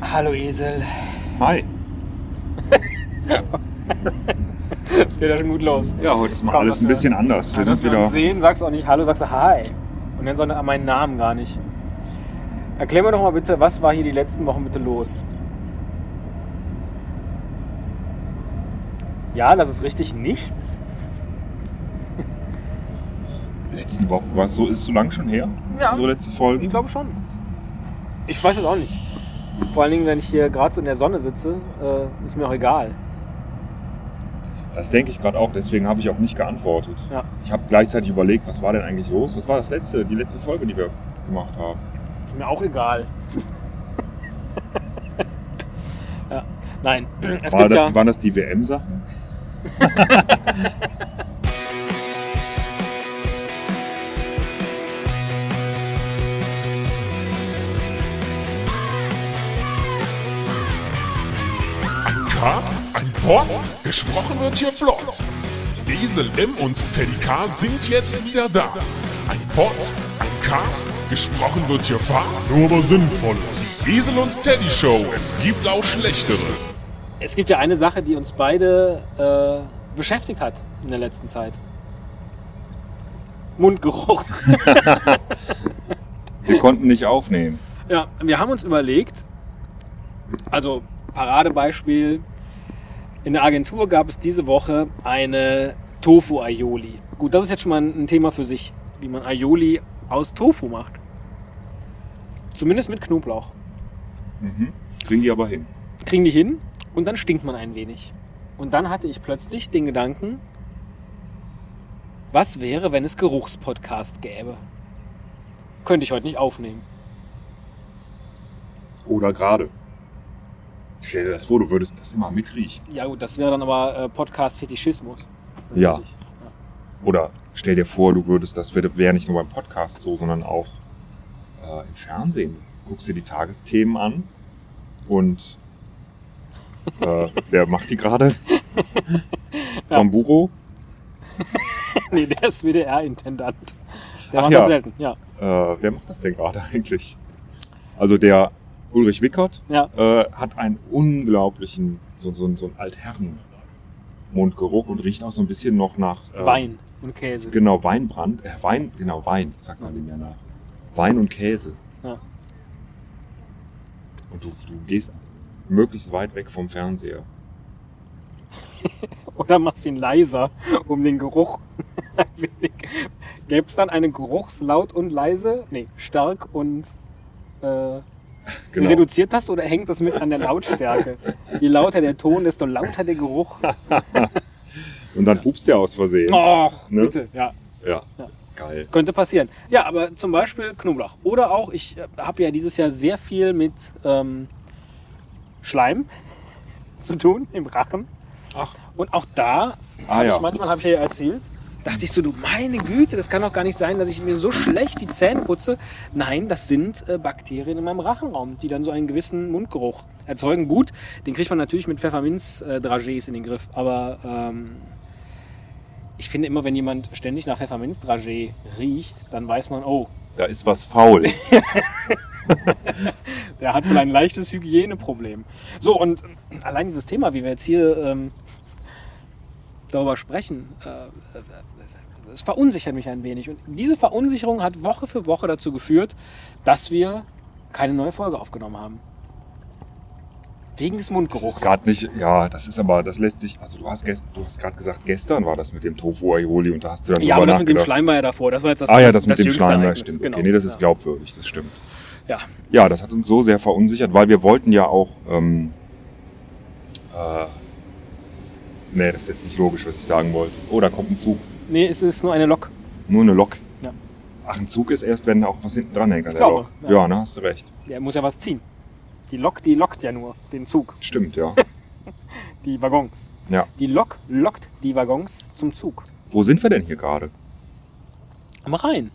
Hallo Esel. Hi. Es geht ja schon gut los. Ja, heute ist mal Kaum, alles ein wir- bisschen anders. Wir sind wir uns wieder. sehen, sagst du auch nicht Hallo, sagst du Hi. Und nennst auch meinen Namen gar nicht. Erklär mir doch mal bitte, was war hier die letzten Wochen bitte los? Ja, das ist richtig nichts. Letzten Wochen war es so, ist so lang schon her? Ja. Unsere letzte Folge. Ich glaube schon. Ich weiß es auch nicht. Vor allen Dingen, wenn ich hier gerade so in der Sonne sitze, äh, ist mir auch egal. Das denke ich gerade auch, deswegen habe ich auch nicht geantwortet. Ja. Ich habe gleichzeitig überlegt, was war denn eigentlich los? Was war das letzte, die letzte Folge, die wir gemacht haben? Ist mir auch egal. ja. Nein, es War das, ja. Waren das die WM-Sachen? Ein Cast, ein Pod, gesprochen wird hier flott. Esel M und Teddy K sind jetzt wieder da. Ein Pod, ein Cast, gesprochen wird hier fast, nur aber sinnvoll. Die Esel und Teddy Show, es gibt auch schlechtere. Es gibt ja eine Sache, die uns beide äh, beschäftigt hat in der letzten Zeit. Mundgeruch. Wir konnten nicht aufnehmen. Ja, wir haben uns überlegt, also Paradebeispiel, in der Agentur gab es diese Woche eine Tofu-Aioli. Gut, das ist jetzt schon mal ein Thema für sich, wie man Aioli aus Tofu macht. Zumindest mit Knoblauch. Mhm. Kriegen die aber hin. Kriegen die hin und dann stinkt man ein wenig. Und dann hatte ich plötzlich den Gedanken, was wäre, wenn es Geruchspodcast gäbe? Könnte ich heute nicht aufnehmen. Oder gerade. Stell dir das vor, du würdest das immer mitriechen. Ja gut, das wäre dann aber äh, Podcast-Fetischismus. Ja. Natürlich. Oder stell dir vor, du würdest, das wäre wär nicht nur beim Podcast so, sondern auch äh, im Fernsehen. Du guckst dir die Tagesthemen an und äh, wer macht die gerade? Ja. Tom Buro? nee, der ist WDR-Intendant. Der Ach macht ja. das selten, ja. Äh, wer macht das denn gerade eigentlich? Also der Ulrich Wickert Ja, äh, hat einen unglaublichen, so, so, so einen Altherren-Mundgeruch und riecht auch so ein bisschen noch nach äh, Wein und Käse. Genau, Weinbrand. Äh, Wein, genau, Wein, sagt man dem ja nach. Wein und Käse. Ja. Und du, du gehst möglichst weit weg vom Fernseher. Oder machst ihn leiser, um den Geruch ein wenig. Gäbe es dann eine Geruchslaut und leise? Nee, stark und äh, Genau. reduziert das oder hängt das mit an der Lautstärke? Je lauter der Ton, desto lauter der Geruch. Und dann pupst der aus Versehen. Och, Ne? bitte, ja. Ja. Ja. Geil. Könnte passieren. Ja, aber zum Beispiel Knoblauch. Oder auch, ich habe ja dieses Jahr sehr viel mit ähm, Schleim zu tun im Rachen. Ach. Und auch da, Ah ja. ich manchmal habe ich ja erzählt, dachte ich so, du meine Güte, das kann doch gar nicht sein, dass ich mir so schlecht die Zähne putze. Nein, das sind äh, Bakterien in meinem Rachenraum, die dann so einen gewissen Mundgeruch erzeugen. Gut, den kriegt man natürlich mit Pfefferminz-Dragés in den Griff. Aber ähm, ich finde immer, wenn jemand ständig nach Pfefferminz-Dragé riecht, dann weiß man, oh, Da ist was faul. der hat wohl ein leichtes Hygieneproblem. So, und allein dieses Thema, wie wir jetzt hier ähm, darüber sprechen, äh, es verunsichert mich ein wenig. Und diese Verunsicherung hat Woche für Woche dazu geführt, dass wir keine neue Folge aufgenommen haben. Wegen des Das Mundgeruchs. ist gerade nicht, ja, das ist aber, das lässt sich, also du hast, gest, du hast gerade gesagt, gestern war das mit dem Tofu Aioli und da hast du dann ja, aber das mit dem. Schleim war ja davor. Das war jetzt das, ah ja, das, mit dem jüngste Schleim, ja, stimmt. Genau. Okay, nee, das ist glaubwürdig, das stimmt. Ja. Ja, das hat uns so sehr verunsichert, weil wir wollten ja auch, ähm, äh, nee, das ist jetzt nicht logisch, was ich sagen wollte. Oh, da kommt ein Zug. Nee, es ist nur eine Lok. Nur eine Lok. Ja. Ach, ein Zug ist erst, wenn auch was hinten dran hängt an Ich der glaube, Lok. ja. Ja, ne, hast du recht. Der muss ja was ziehen. Die Lok, die lockt ja nur den Zug, Stimmt, ja. die Waggons. ja. Die Lok lockt die Waggons zum Zug. Wo sind wir denn hier gerade? Am Rhein.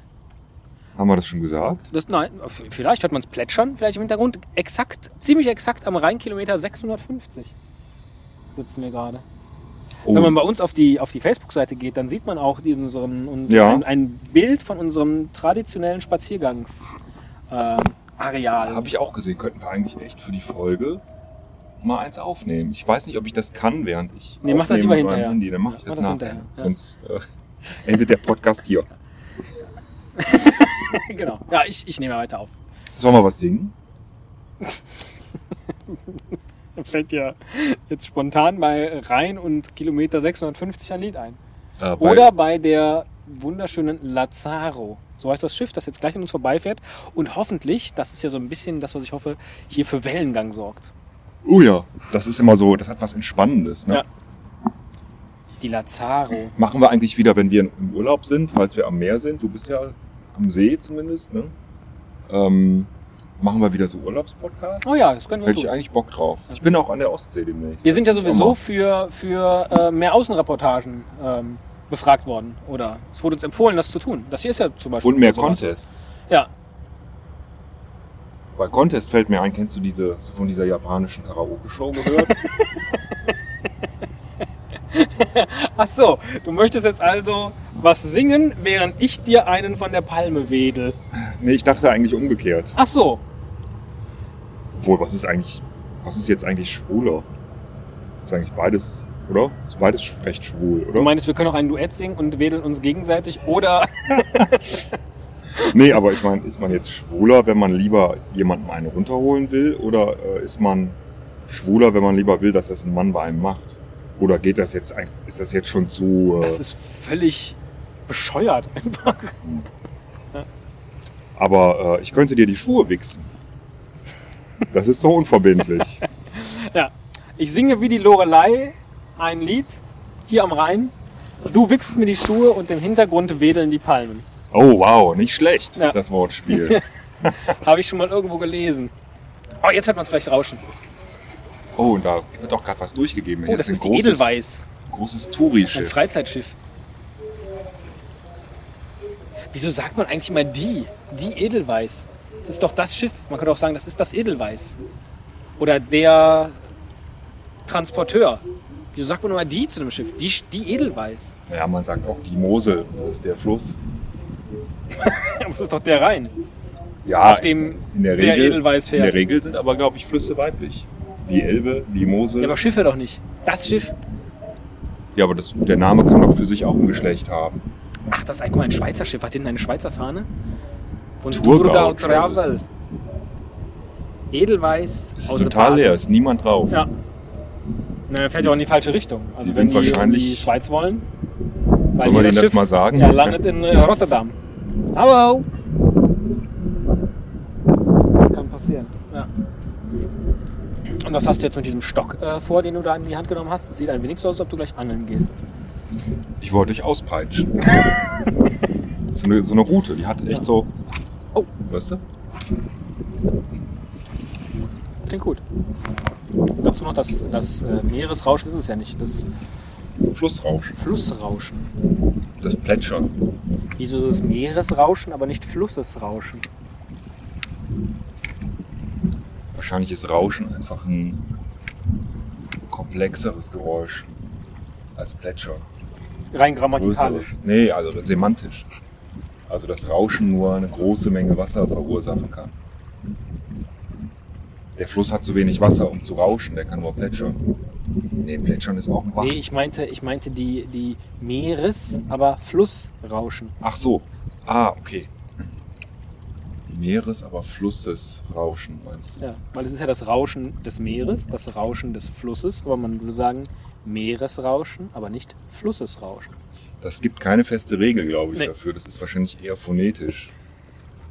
Haben wir das schon gesagt? Das, nein, vielleicht hört man es plätschern, vielleicht im Hintergrund. Exakt, ziemlich exakt am Rheinkilometer 650 sitzen wir gerade. Oh, Wenn man bei uns auf die, auf die Facebook-Seite geht, dann sieht man auch die, unseren, uns, Ja. ein, ein Bild von unserem traditionellen Spaziergangs. ähm. Habe ich auch gesehen, könnten wir eigentlich echt für die Folge mal eins aufnehmen. Ich weiß nicht, ob ich das kann, während ich Nee, mach das lieber hinterher. Handy. Dann mache ich das, mach das nachher. hinterher, ja. Sonst äh, endet der Podcast hier. genau. Ja, ich, ich nehme weiter auf. Sollen wir was singen? Fällt dir jetzt spontan bei Rhein und Kilometer 650 ein Lied ein. Äh, bei- Oder bei der wunderschönen Lazaro. So heißt das Schiff, das jetzt gleich an uns vorbeifährt. Und hoffentlich, das ist ja so ein bisschen das, was ich hoffe, hier für Wellengang sorgt. Oh ja, das ist immer so, das hat was Entspannendes. Ne? Ja. Die Lazaro. Machen wir eigentlich wieder, wenn wir im Urlaub sind, falls wir am Meer sind. Du bist ja am See zumindest. Ne? Ähm, machen wir wieder so Urlaubspodcasts? Oh ja, das können wir Hätte ich tun. eigentlich Bock drauf. Ich bin auch an der Ostsee demnächst. Wir sind ja sowieso für, für äh, mehr Außenreportagen ähm, befragt worden. Oder es wurde uns empfohlen, das zu tun. Das hier ist ja zum Beispiel. Und mehr sowas. Contests. Ja. Bei Contest fällt mir ein, kennst du diese hast du von dieser japanischen Karaoke-Show gehört? Ach so, du möchtest jetzt also was singen, während ich dir einen von der Palme wedel. nee, ich dachte eigentlich umgekehrt. Ach so, Obwohl, was ist eigentlich, was ist jetzt eigentlich schwuler? Ist eigentlich beides, oder? Ist beides recht schwul, du oder? meinst, wir können auch ein Duett singen und wedeln uns gegenseitig oder Nee, aber ich meine, ist man jetzt schwuler, wenn man lieber jemandem eine runterholen will? Oder äh, ist man schwuler, wenn man lieber will, dass das ein Mann bei einem macht? Oder geht das jetzt, ein- ist das jetzt schon zu... Äh, das ist völlig bescheuert einfach. hm. Aber äh, ich könnte dir die Schuhe wichsen. Das ist so unverbindlich. Ja, ich singe wie die Lorelei ein Lied hier am Rhein. Du wickst mir die Schuhe und im Hintergrund wedeln die Palmen. Oh, wow, nicht schlecht, Ja. das Wortspiel. Habe ich schon mal irgendwo gelesen. Oh, jetzt hört man es vielleicht rauschen. Oh, und da wird auch gerade was durchgegeben. Oh, Hier das ein ist die großes, Edelweiß. Großes Ein Touri-Schiff. Freizeitschiff. Wieso sagt man eigentlich immer die? Die Edelweiß. Das ist doch das Schiff. Man könnte auch sagen, das ist das Edelweiß. Oder der Transporteur. Wieso sagt man immer die zu einem Schiff? Die, die Edelweiß. Ja, man sagt auch die Mosel, das ist der Fluss. Das ist doch der Rhein. Ja, Auf dem in der der Regel, Edelweiß In der fährt. Regel sind aber, glaube ich, Flüsse weiblich. Die Elbe, die Mosel. Ja, aber Schiffe doch nicht. Das Schiff. Ja, aber das, der Name kann doch für sich auch ein Geschlecht haben. Ach, das ist ein, guck mal, ein Schweizer Schiff. Hat hinten eine Schweizer Fahne? Von Thurgau Thurgau Travel. Travel. Edelweiß Es ist aus total leer, ist niemand drauf. Ja. Na, er fährt ja auch in die falsche Richtung. Also die wenn sind die in wahrscheinlich- die Schweiz wollen. wir hier denen das mal sagen? Ja, landet in äh, Rotterdam. Hallo! Kann passieren. Ja. Und was hast du jetzt mit diesem Stock äh, vor, den du da in die Hand genommen hast? Es sieht ein wenig so aus, als ob du gleich angeln gehst. Ich wollte dich auspeitschen. Das ist so eine, so eine Route, die hat echt so. Weißt du? Klingt gut. Dazu noch das, das äh, Meeresrauschen ist es ja nicht, das Flussrauschen. Flussrauschen. Das Plätschern. Wieso ist es Meeresrauschen, aber nicht Flussesrauschen? Wahrscheinlich ist Rauschen einfach ein komplexeres Geräusch als Plätschern. Rein grammatikalisch. Größeres. Nee, also semantisch. Also dass Rauschen nur eine große Menge Wasser verursachen kann. Der Fluss hat zu wenig Wasser, um zu rauschen, der kann nur plätschern. Nee, plätschern ist auch ein Bach. Nee, ich meinte, ich meinte die, die Meeres-, aber Flussrauschen. Ach so. Ah, okay. Meeres, aber Flussesrauschen, meinst du? Ja, weil es ist ja das Rauschen des Meeres, das Rauschen des Flusses, aber man würde sagen Meeresrauschen, aber nicht Flussesrauschen. Das gibt keine feste Regel, glaube ich, Nee. dafür. Das ist wahrscheinlich eher phonetisch.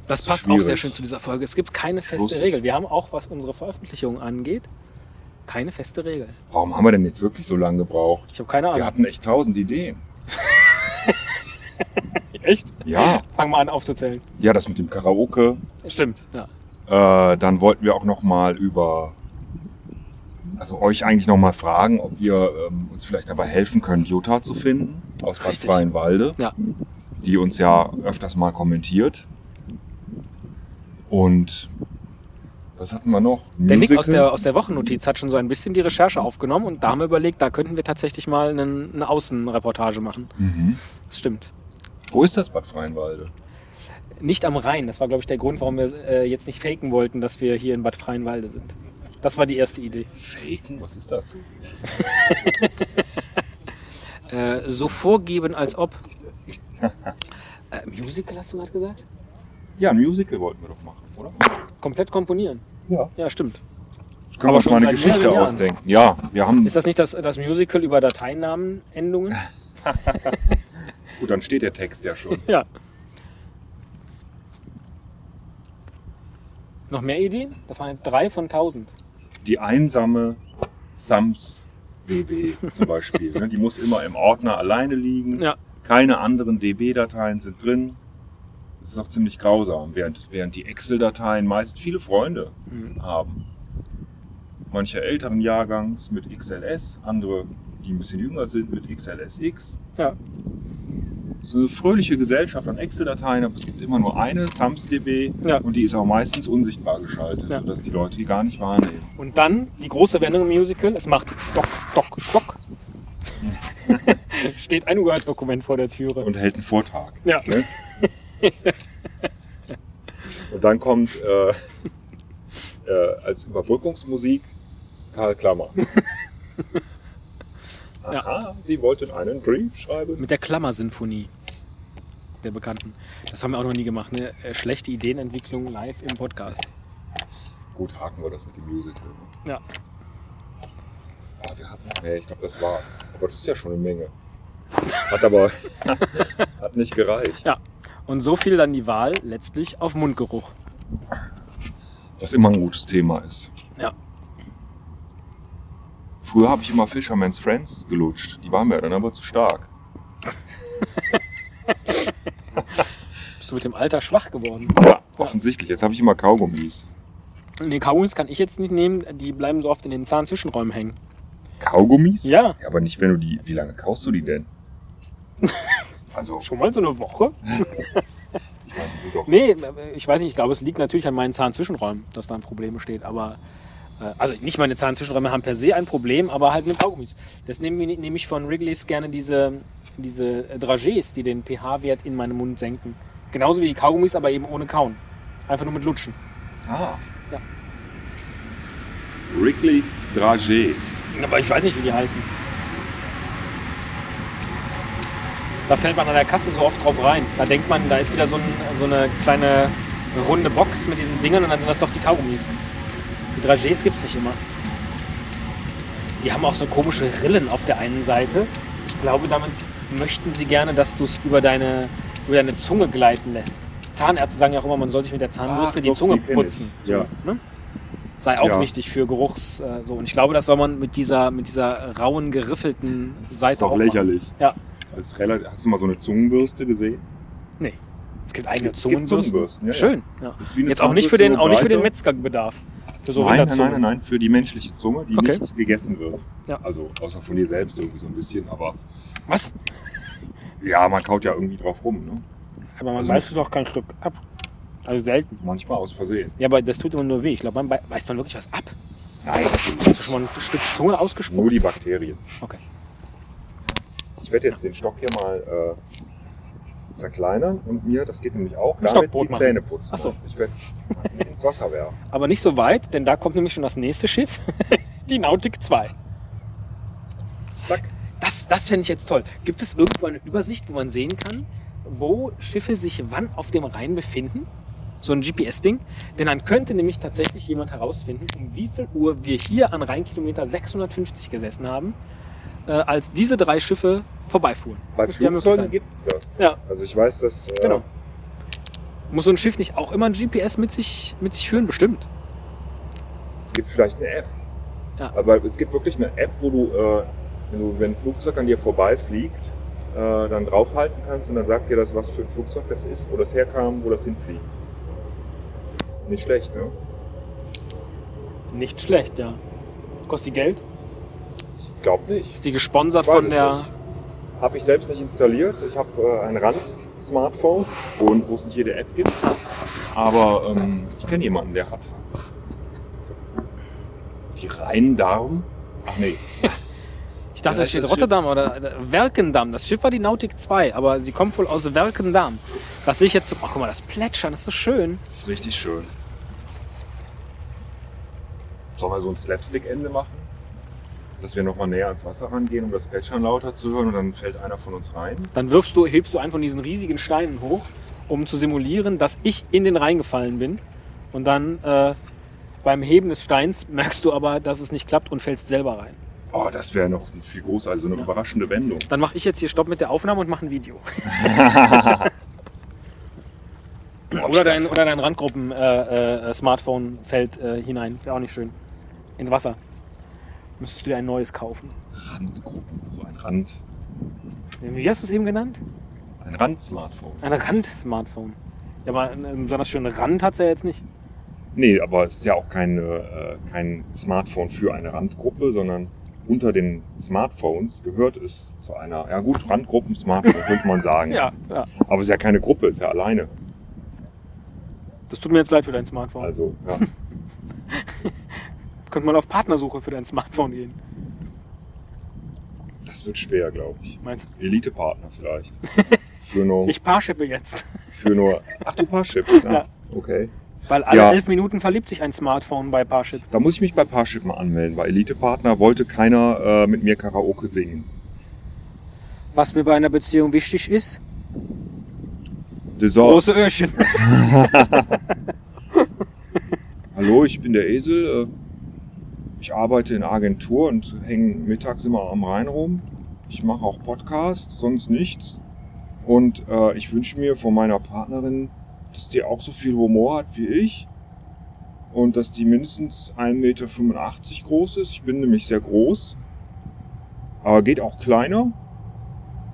Das ist passt auch sehr schwierig. schön zu dieser Folge. Es gibt keine feste Flusses. Regel. Wir haben auch, was unsere Veröffentlichung angeht, keine feste Regel. Warum haben wir denn jetzt wirklich so lange gebraucht? Ich habe keine Wir Ahnung. hatten echt tausend Ideen. Echt? Ja, Fang mal an aufzuzählen. ja, das mit dem Karaoke. Stimmt, ja. Äh, dann wollten wir auch noch mal über, also euch eigentlich noch mal fragen, ob ihr ähm, uns vielleicht dabei helfen könnt, Jutta zu finden aus Bad. Freienwalde, Ja. die uns ja öfters mal kommentiert. Und was hatten wir noch? Der Nick aus Musical? der, aus der Wochennotiz hat schon so ein bisschen die Recherche aufgenommen und da haben wir überlegt, da könnten wir tatsächlich mal einen, eine Außenreportage machen. Mhm. Das stimmt. Wo ist das Bad Freienwalde? Nicht am Rhein. Das war, glaube ich, der Grund, warum wir äh, jetzt nicht faken wollten, dass wir hier in Bad Freienwalde sind. Das war die erste Idee. Faken? Was ist das? Äh, so vorgeben, als ob. äh, Musical hast du gerade gesagt? Ja, ein Musical wollten wir doch machen, oder? Komplett komponieren. Ja. Ja, stimmt. Können wir Aber uns mal eine schon Geschichte ausdenken. Ja, wir haben. Ist das nicht das, das Musical über Dateinamenendungen? Gut, dann steht der Text ja schon. Ja. Noch mehr Ideen? Das waren jetzt drei von tausend. Die einsame Thumbs DB zum Beispiel. ne? Die muss immer im Ordner alleine liegen. Ja. Keine anderen DB-Dateien sind drin. Das ist auch ziemlich grausam, während, während die Excel-Dateien meist viele Freunde Mhm. haben. Manche älteren Jahrgangs mit XLS, andere, die ein bisschen jünger sind, mit XLSX. Ja. So eine fröhliche Gesellschaft an Excel-Dateien, aber es gibt immer nur eine ThumbsDB Ja. und die ist auch meistens unsichtbar geschaltet, Ja. sodass die Leute die gar nicht wahrnehmen. Und dann die große Wendung im Musical. Es macht Dock, Dock, Dock. Steht ein Word-Dokument vor der Türe. und hält einen Vortrag. Ja. Ne? und dann kommt äh, äh, als Überbrückungsmusik Karl Klammer. Aha, Sie wollten einen Brief schreiben? Mit der Klammersinfonie der Bekannten. Das haben wir auch noch nie gemacht. Ne? Äh, Schlechte Ideenentwicklung live im Podcast. Gut, haken wir das mit dem Musical. Ne? Ja. Ah, wir hatten, nee, ich glaube, das war's. Aber das ist ja schon eine Menge. Hat aber hat nicht gereicht. Ja. Und so fiel dann die Wahl letztlich auf Mundgeruch. Was immer ein gutes Thema ist. Ja. Früher habe ich immer Fisherman's Friends gelutscht. Die waren mir dann aber zu stark. Bist du mit dem Alter schwach geworden? Ja, offensichtlich. Jetzt habe ich immer Kaugummis. Nee, Kaugummis kann ich jetzt nicht nehmen. Die bleiben so oft in den Zahnzwischenräumen hängen. Kaugummis? Ja. Ja, aber nicht, wenn du die. Wie lange kaust du die denn? Also, Schon mal so eine Woche? ich meine, die sind doch. Nee, äh, ich weiß nicht. Ich glaube, es liegt natürlich an meinen Zahnzwischenräumen, dass da ein Problem besteht. Aber, also nicht meine Zahnzwischenräume haben per se ein Problem, aber halt mit Kaugummis. Das nehme ich- nehme ich von Wrigley's gerne diese, diese Dragés, die den pH-Wert in meinem Mund senken. Genauso wie die Kaugummis, aber eben ohne Kauen. Einfach nur mit Lutschen. Ah. Ja. Wrigley's Dragés. Aber ich weiß nicht, wie die heißen. Da fällt man an der Kasse so oft drauf rein. Da denkt man, da ist wieder so, ein, so eine kleine runde Box mit diesen Dingern und dann sind das doch die Kaugummis. Die Dragés gibt es nicht immer. Die haben auch so komische Rillen auf der einen Seite. Ich glaube, damit möchten sie gerne, dass du es über deine, über deine Zunge gleiten lässt. Zahnärzte sagen ja auch immer, man soll sich mit der Zahnbürste Ach, die doch, Zunge die putzen. So, Ja. ne? Sei auch Ja. wichtig für Geruchs. Äh, so. Und ich glaube, das soll man mit dieser, mit dieser rauen, geriffelten Das Seite ist doch auch machen. lächerlich. Ja. Das ist relativ, hast du mal so eine Zungenbürste gesehen? Nee. Es gibt eigene Es gibt Zungenbürsten. Zungenbürsten, ja. Schön. Ja. Das Jetzt auch nicht für den, auch nicht für den. Metzgerbedarf. Für so nein, nein, nein, nein, für die menschliche Zunge, die Okay. nicht gegessen wird. Ja. Also außer von dir selbst irgendwie so ein bisschen, aber Was? ja, man kaut ja irgendwie drauf rum, ne? Aber man Also- beißt es auch kein Stück ab. Also selten. Manchmal aus Versehen. Ja, aber das tut immer nur weh. Ich glaube, man bei- beißt man wirklich was ab. Nein, Hast du schon mal ein Stück Zunge ausgespuckt? nur die Bakterien. Okay. Ich werde jetzt den Stock hier mal äh, zerkleinern und mir, das geht nämlich auch, damit die machen. Zähne putzen. Ach so. Ich werde es ins Wasser werfen. Aber nicht so weit, denn da kommt nämlich schon das nächste Schiff. die Nautic 2. Zack. Das, das fände ich jetzt toll. Gibt es irgendwo eine Übersicht, wo man sehen kann, wo Schiffe sich wann auf dem Rhein befinden? So ein GPS-Ding. Denn dann könnte nämlich tatsächlich jemand herausfinden, um wie viel Uhr wir hier an Rheinkilometer 650 gesessen haben, äh, als diese drei Schiffe vorbeifuhren. Bei. Flugzeugen gibt es das. Ja. Also ich weiß, dass äh, Genau. Muss so ein Schiff nicht auch immer ein GPS mit sich, mit sich führen? Bestimmt. es gibt vielleicht eine App. Ja. Aber es gibt wirklich eine App, wo du, äh, wenn, du wenn ein Flugzeug an dir vorbeifliegt, äh, dann draufhalten kannst und dann sagt dir das, was für ein Flugzeug das ist, wo das herkam, wo das hinfliegt. Nicht schlecht, ne? Nicht schlecht, ja. Kostet die Geld? Ich glaube nicht. Ist die gesponsert von der. nicht. Habe ich selbst nicht installiert. Ich habe äh, ein Rand-Smartphone, wo, wo es nicht jede App gibt. Aber ähm, ich kenne jemanden, der hat die Rheindarm. Ach nee. Ich dachte, es steht Rotterdam oder äh, Werkendam. Das Schiff war die Nautik 2, aber sie kommt wohl aus Werkendam. Das sehe ich jetzt so. Oh, guck mal, das Plätschern, das ist so schön. Das ist richtig schön. Sollen wir so ein Slapstick-Ende machen? Dass wir nochmal näher ans Wasser rangehen, um das Plätschern lauter zu hören und dann fällt einer von uns rein? Dann wirfst du, hebst du einen von diesen riesigen Steinen hoch, um zu simulieren, dass ich in den Rhein gefallen bin. Und dann äh, beim Heben des Steins merkst du aber, dass es nicht klappt und fällst selber rein. Oh, das wäre noch viel großer, also eine Ja. überraschende Wendung. Dann mache ich jetzt hier Stopp mit der Aufnahme und mache ein Video. Oder dein, oder dein Randgruppen-Smartphone fällt äh, hinein. Wäre auch nicht schön. Ins Wasser. Müsstest du dir ein neues kaufen. Randgruppen, so ein Rand, Wie hast du es eben genannt? ein Rand-Smartphone. Ein Rand-Smartphone. Ja, aber einen besonders schönen Rand hat es ja jetzt nicht. Nee, aber es ist ja auch keine, äh, kein Smartphone für eine Randgruppe, sondern unter den Smartphones gehört es zu einer, ja gut, Randgruppen-Smartphone könnte man sagen. Ja, ja. Aber es ist ja keine Gruppe, es ist ja alleine. Das tut mir jetzt leid für dein Smartphone. Also, ja. Könnte mal auf Partnersuche für dein Smartphone gehen. Das wird schwer, glaube ich. Meinst Elite-Partner vielleicht. Für nur, du? Ich paarschippe jetzt. für nur, ach du Parships, ja. Ja. Okay. Weil alle Ja. elf Minuten verliebt sich ein Smartphone bei Parship. Da muss ich mich bei Parship mal anmelden, weil Elite-Partner wollte keiner äh, mit mir Karaoke singen. Was mir bei einer Beziehung wichtig ist, Der große Öhrchen. Hallo, ich bin der Esel. Ich arbeite in Agentur und hänge mittags immer am Rhein rum. Ich mache auch Podcasts, sonst nichts. Und äh, ich wünsche mir von meiner Partnerin, dass die auch so viel Humor hat wie ich. Und dass die mindestens 1,85 Meter groß ist. Ich bin nämlich sehr groß. Aber geht auch kleiner.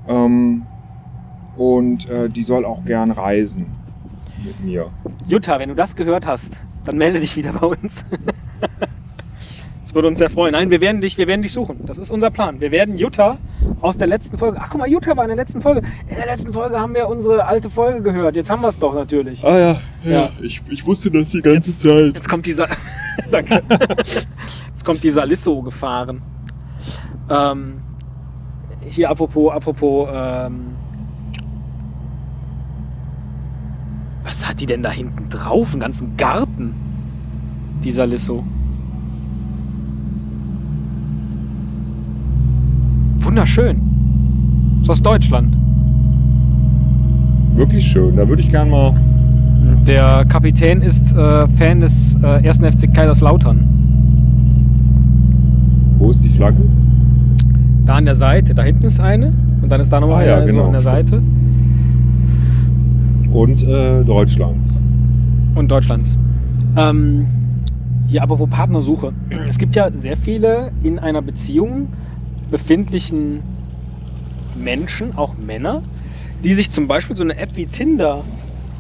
Ähm, und äh, die soll auch gern reisen mit mir. Jutta, wenn du das gehört hast, dann melde dich wieder bei uns. Würde uns sehr freuen. Nein, wir werden dich, wir werden dich suchen. Das ist unser Plan. Wir werden Jutta aus der letzten Folge. Ach guck mal, Jutta war in der letzten Folge. In der letzten Folge haben wir unsere alte Folge gehört. Jetzt haben wir es doch natürlich. Ah ja, ja, Ja. Ich, ich wusste das die ganze Jetzt- Zeit. Jetzt kommt dieser. Danke. Jetzt kommt die Salisso gefahren. Ähm, hier apropos, apropos. Ähm, was hat die denn da hinten drauf? Einen ganzen Garten. Die Salisso. Wunderschön. Ist aus Deutschland. Wirklich schön. Da würde ich gern mal. Der Kapitän ist äh, Fan des äh, 1. FC Kaiserslautern. Wo ist die Flagge? Da an der Seite, da hinten ist eine und dann ist da nochmal Ah ja, eine so genau, an der stimmt. Seite Und äh, Deutschlands. und Deutschlands. Ähm, hier apropos Partnersuche. Es gibt ja sehr viele in einer Beziehung befindlichen Menschen, auch Männer, die sich zum Beispiel so eine App wie Tinder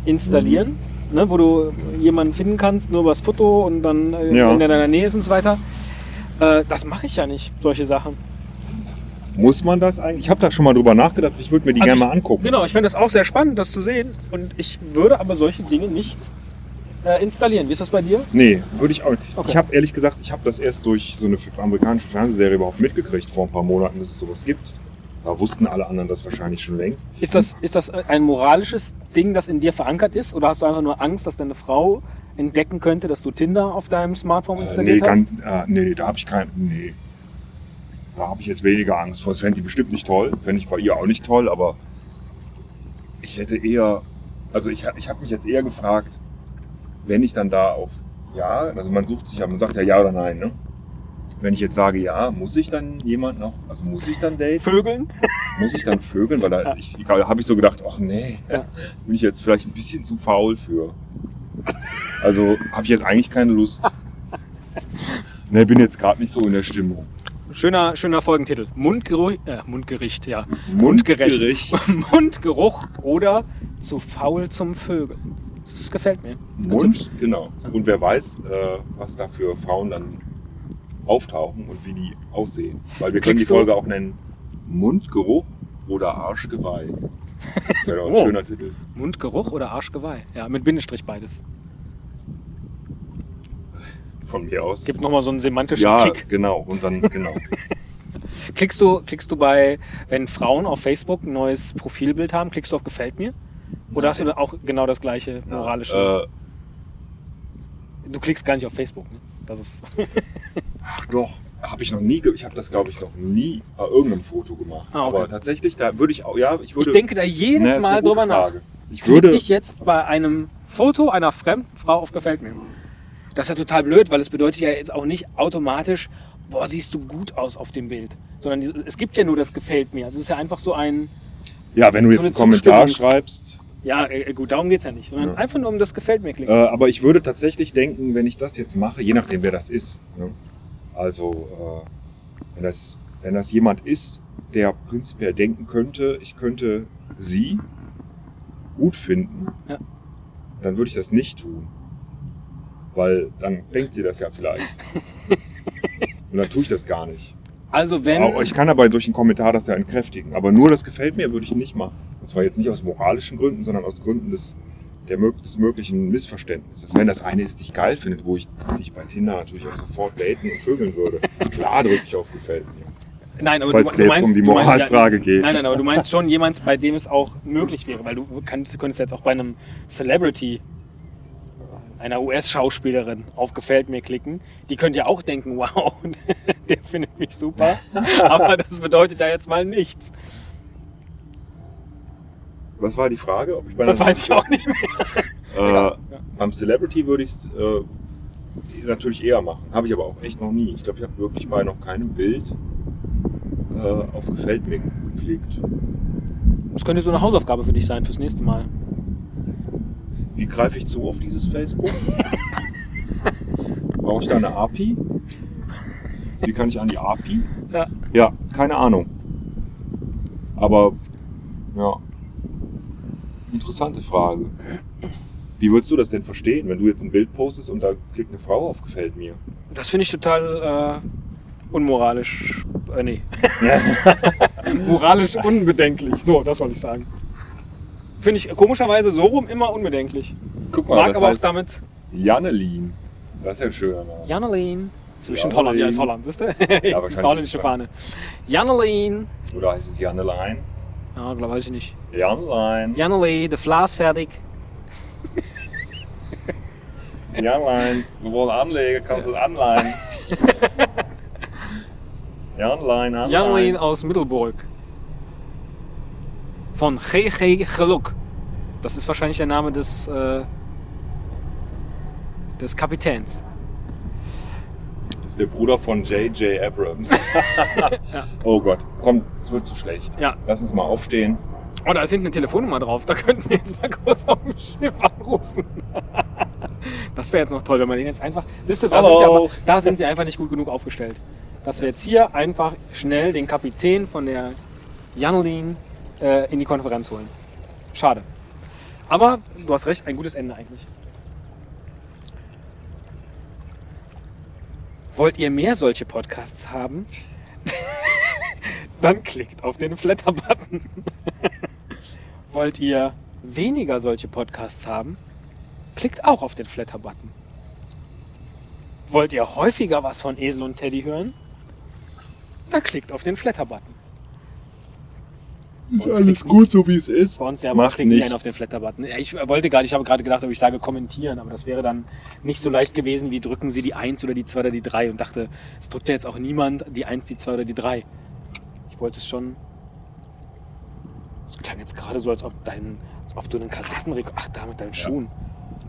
installieren, ne, wo du jemanden finden kannst, nur übers Foto und dann, äh, Ja. wenn der in deiner Nähe ist und so weiter. Äh, das mache ich ja nicht, solche Sachen. Muss man das eigentlich? Ich habe da schon mal drüber nachgedacht. Ich würde mir die Also gerne ich- mal angucken. Genau, ich finde es auch sehr spannend, das zu sehen. Und ich würde aber solche Dinge nicht äh, installieren. Wie ist das bei dir? Nee, würde ich auch nicht. Okay. Ich habe ehrlich gesagt, ich habe das erst durch so eine amerikanische Fernsehserie überhaupt mitgekriegt vor ein paar Monaten, dass es sowas gibt. Da wussten alle anderen das wahrscheinlich schon längst. Ist das, ist das ein moralisches Ding, das in dir verankert ist? Oder hast du einfach nur Angst, dass deine Frau entdecken könnte, dass du Tinder auf deinem Smartphone Äh, nee, installiert hast? kann, äh, nee, da habe ich kein. Nee. Da habe ich jetzt weniger Angst vor. Das fände ich bestimmt nicht toll. Fände ich bei ihr auch nicht toll, aber ich hätte eher. Also ich, ich habe mich jetzt eher gefragt, wenn ich dann da auf Ja, also man sucht sich ja, man sagt ja Ja oder Nein, ne? Wenn ich jetzt sage Ja, muss ich dann jemand noch, also muss ich dann daten? Vögeln? Muss ich dann vögeln? Weil da ich, da habe ich so gedacht, ach nee, Ja. bin ich jetzt vielleicht ein bisschen zu faul für. Also habe ich jetzt eigentlich keine Lust. Ne, bin jetzt gerade nicht so in der Stimmung. Schöner, schöner Folgentitel. Mundgeruch, äh, Mundgericht, ja. Mundgerecht. Mundgeruch oder zu faul zum Vögeln. Das gefällt mir. Das. Mund, genau. Und wer weiß, äh, was da für Frauen dann auftauchen und wie die aussehen. Weil wir können die Klickst du- Folge auch nennen Mundgeruch oder Arschgeweih. Das wäre doch ein Oh. schöner Titel. Mundgeruch oder Arschgeweih? Ja, mit Bindestrich beides. Von mir aus. Gibt nochmal so einen semantischen ja, Kick. genau. Und dann, genau. Klickst du, klickst du bei, wenn Frauen auf Facebook ein neues Profilbild haben, klickst du auf Gefällt mir? Oder hast du dann auch genau das gleiche moralische? Äh, du klickst gar nicht auf Facebook, ne? Das ist. ach doch, habe ich noch nie, ich habe das glaube ich noch nie bei irgendeinem Foto gemacht. Ah, okay. Aber tatsächlich, da würde ich auch, ja, ich würde. ich denke da jedes Ne, Mal drüber nach. Frage. Ich Klick würde, ich jetzt bei einem Foto einer fremden Frau auf Gefällt mir? Das ist ja total blöd, weil es bedeutet ja jetzt auch nicht automatisch, boah, siehst du gut aus auf dem Bild. Sondern es gibt ja nur das Gefällt mir. Also es ist ja einfach so ein, ja, wenn du so jetzt eine einen Kommentar schreibst, ja, äh, gut, darum geht's ja nicht. Sondern Ja. einfach nur um das Gefällt mir Äh, klicken. aber ich würde tatsächlich denken, wenn ich das jetzt mache, je nachdem wer das ist. Ne? Also äh, wenn, das, wenn das jemand ist, der prinzipiell denken könnte, ich könnte sie gut finden, Ja. dann würde ich das nicht tun. Weil dann denkt sie das ja vielleicht. Und dann tue ich das gar nicht. Also wenn. Ich kann aber durch einen Kommentar das ja entkräftigen. Aber nur das gefällt mir, würde ich nicht machen. Und zwar jetzt nicht aus moralischen Gründen, sondern aus Gründen des, der, des möglichen Missverständnisses. Wenn das eine ist, die ich geil finde, wo ich dich bei Tinder natürlich auch sofort daten und vögeln würde, klar drücke ich auf gefällt mir. Nein, aber Falls du, du meinst, um die Moralfrage geht. Nein, nein, aber du meinst schon jemand, bei dem es auch möglich wäre, weil du kannst, du könntest jetzt auch bei einem Celebrity, einer US-Schauspielerin, auf Gefällt mir klicken. Die könnte ja auch denken, wow, der findet mich super. aber das bedeutet ja jetzt mal nichts. Was war die Frage? Ob ich bei Das weiß ich auch nicht mehr. Äh, Ja. Beim Celebrity würde ich es äh, natürlich eher machen. Habe ich aber auch echt noch nie. Ich glaube, ich habe wirklich bei noch keinem Bild äh, auf Gefällt mir geklickt. Das könnte so eine Hausaufgabe für dich sein fürs nächste Mal. Wie greife ich zu auf dieses Facebook? Brauche ich da eine API? Wie kann ich an die API? Ja. Ja, keine Ahnung. Aber, ja. Interessante Frage. Wie würdest du das denn verstehen, wenn du jetzt ein Bild postest und da klickt eine Frau auf Gefällt mir? Das finde ich total äh, unmoralisch. Äh, nee. Moralisch unbedenklich. So, das wollte ich sagen. Finde ich komischerweise so rum immer unbedenklich. Guck mal, Mag das aber auch heißt damit. Jannelin. Das ist ja ein schöner Name. Janelin. Das ist bestimmt Janelin. Holland, ja, ist Holland, siehst du? das ist die holländische Fahne. Janelin. Oder heißt es Jannelein? Ja, glaube weiß ich nicht. Jannelein. Janeli, de Vlaas fertig. Jannelein. Wir wollen anlegen, kannst du es anleihen. Jannelein, anleihen. Janelin aus Middelburg. Von GG Geluk. Das ist wahrscheinlich der Name des, äh, des Kapitäns. Ist der Bruder von J.J. Abrams. Oh Gott, komm, es wird zu schlecht. Ja. Lass uns mal aufstehen. Oh, da ist hinten eine Telefonnummer drauf. Da könnten wir jetzt mal kurz auf dem Schiff anrufen. Das wäre jetzt noch toll, wenn man den jetzt einfach. Siehst du, da sind, wir aber, da sind wir einfach nicht gut genug aufgestellt. Dass wir jetzt hier einfach schnell den Kapitän von der Janelin äh, in die Konferenz holen. Schade. Aber du hast recht, ein gutes Ende eigentlich. Wollt ihr mehr solche Podcasts haben? Dann klickt auf den Flatter-Button. Wollt ihr weniger solche Podcasts haben? Klickt auch auf den Flatter-Button. Wollt ihr häufiger was von Esel und Teddy hören? Dann klickt auf den Flatter-Button. Ist alles gut, so wie es ist. Bei uns ja, Macht die nichts. auf den Flatter-Button. Ja, Ich wollte gerade, ich habe gerade gedacht, ob ich sage kommentieren, aber das wäre dann nicht so leicht gewesen, wie drücken Sie die 1 oder die 2 oder die 3 und dachte, es drückt ja jetzt auch niemand die 1, die 2 oder die 3. Ich wollte es schon. Es klang jetzt gerade so, als ob dein, als ob du einen Kassettenrekorder, ach da mit deinen Schuhen,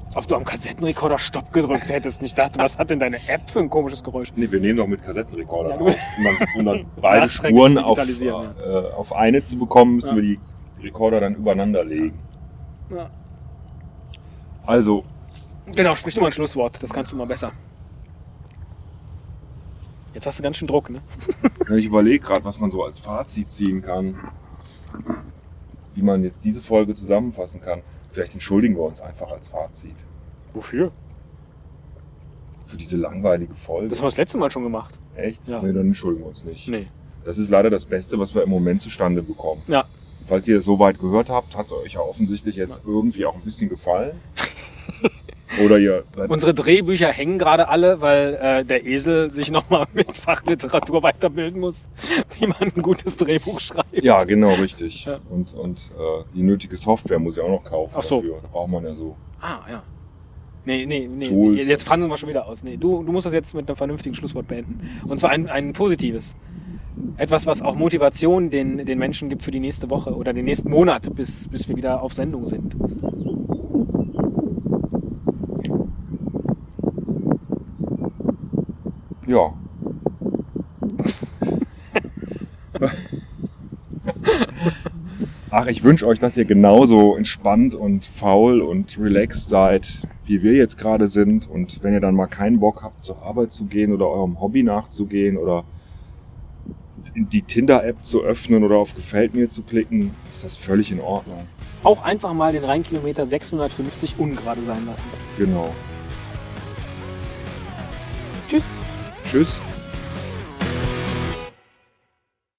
als ob du am Kassettenrekorder Stopp gedrückt hättest. Und ich dachte, was hat denn deine App für ein komisches Geräusch? Nee, wir nehmen doch mit Kassettenrekorder Ja, auf. Um dann, um dann beide Spuren auf, äh, auf eine zu bekommen, müssen Ja. wir die Rekorder dann übereinander legen. Ja. Also, Genau, sprich du mal ein Schlusswort, das kannst du mal besser. Jetzt hast du ganz schön Druck, ne? ich überlege gerade, was man so als Fazit ziehen kann. Wie man jetzt diese Folge zusammenfassen kann. Vielleicht entschuldigen wir uns einfach als Fazit. Wofür? Für diese langweilige Folge. Das haben wir das letzte Mal schon gemacht. Echt? Ja. Nee, dann entschuldigen wir uns nicht. Nee. Das ist leider das Beste, was wir im Moment zustande bekommen. Ja. Falls ihr es soweit gehört habt, hat es euch ja offensichtlich jetzt irgendwie auch ein bisschen gefallen. Oder ihr Unsere Drehbücher hängen gerade alle, weil äh, der Esel sich nochmal mit Fachliteratur weiterbilden muss, wie man ein gutes Drehbuch schreibt. Ja, genau, richtig. Ja. Und, und äh, die nötige Software muss ich auch noch kaufen Ach so. dafür. Da braucht man ja so. Ah, ja. Nee, nee, nee. Tools. Jetzt fransen wir schon wieder aus. Nee, du, du musst das jetzt mit einem vernünftigen Schlusswort beenden. Und zwar ein, ein positives. Etwas, was auch Motivation den, den Menschen gibt für die nächste Woche oder den nächsten Monat, bis, bis wir wieder auf Sendung sind. Ja. Ach, ich wünsche euch, dass ihr genauso entspannt und faul und relaxed seid, wie wir jetzt gerade sind. Und wenn ihr dann mal keinen Bock habt, zur Arbeit zu gehen oder eurem Hobby nachzugehen oder die Tinder-App zu öffnen oder auf Gefällt mir zu klicken, ist das völlig in Ordnung. Auch einfach mal den Rheinkilometer 650 ungerade sein lassen. Genau. Tschüss. Tschüss.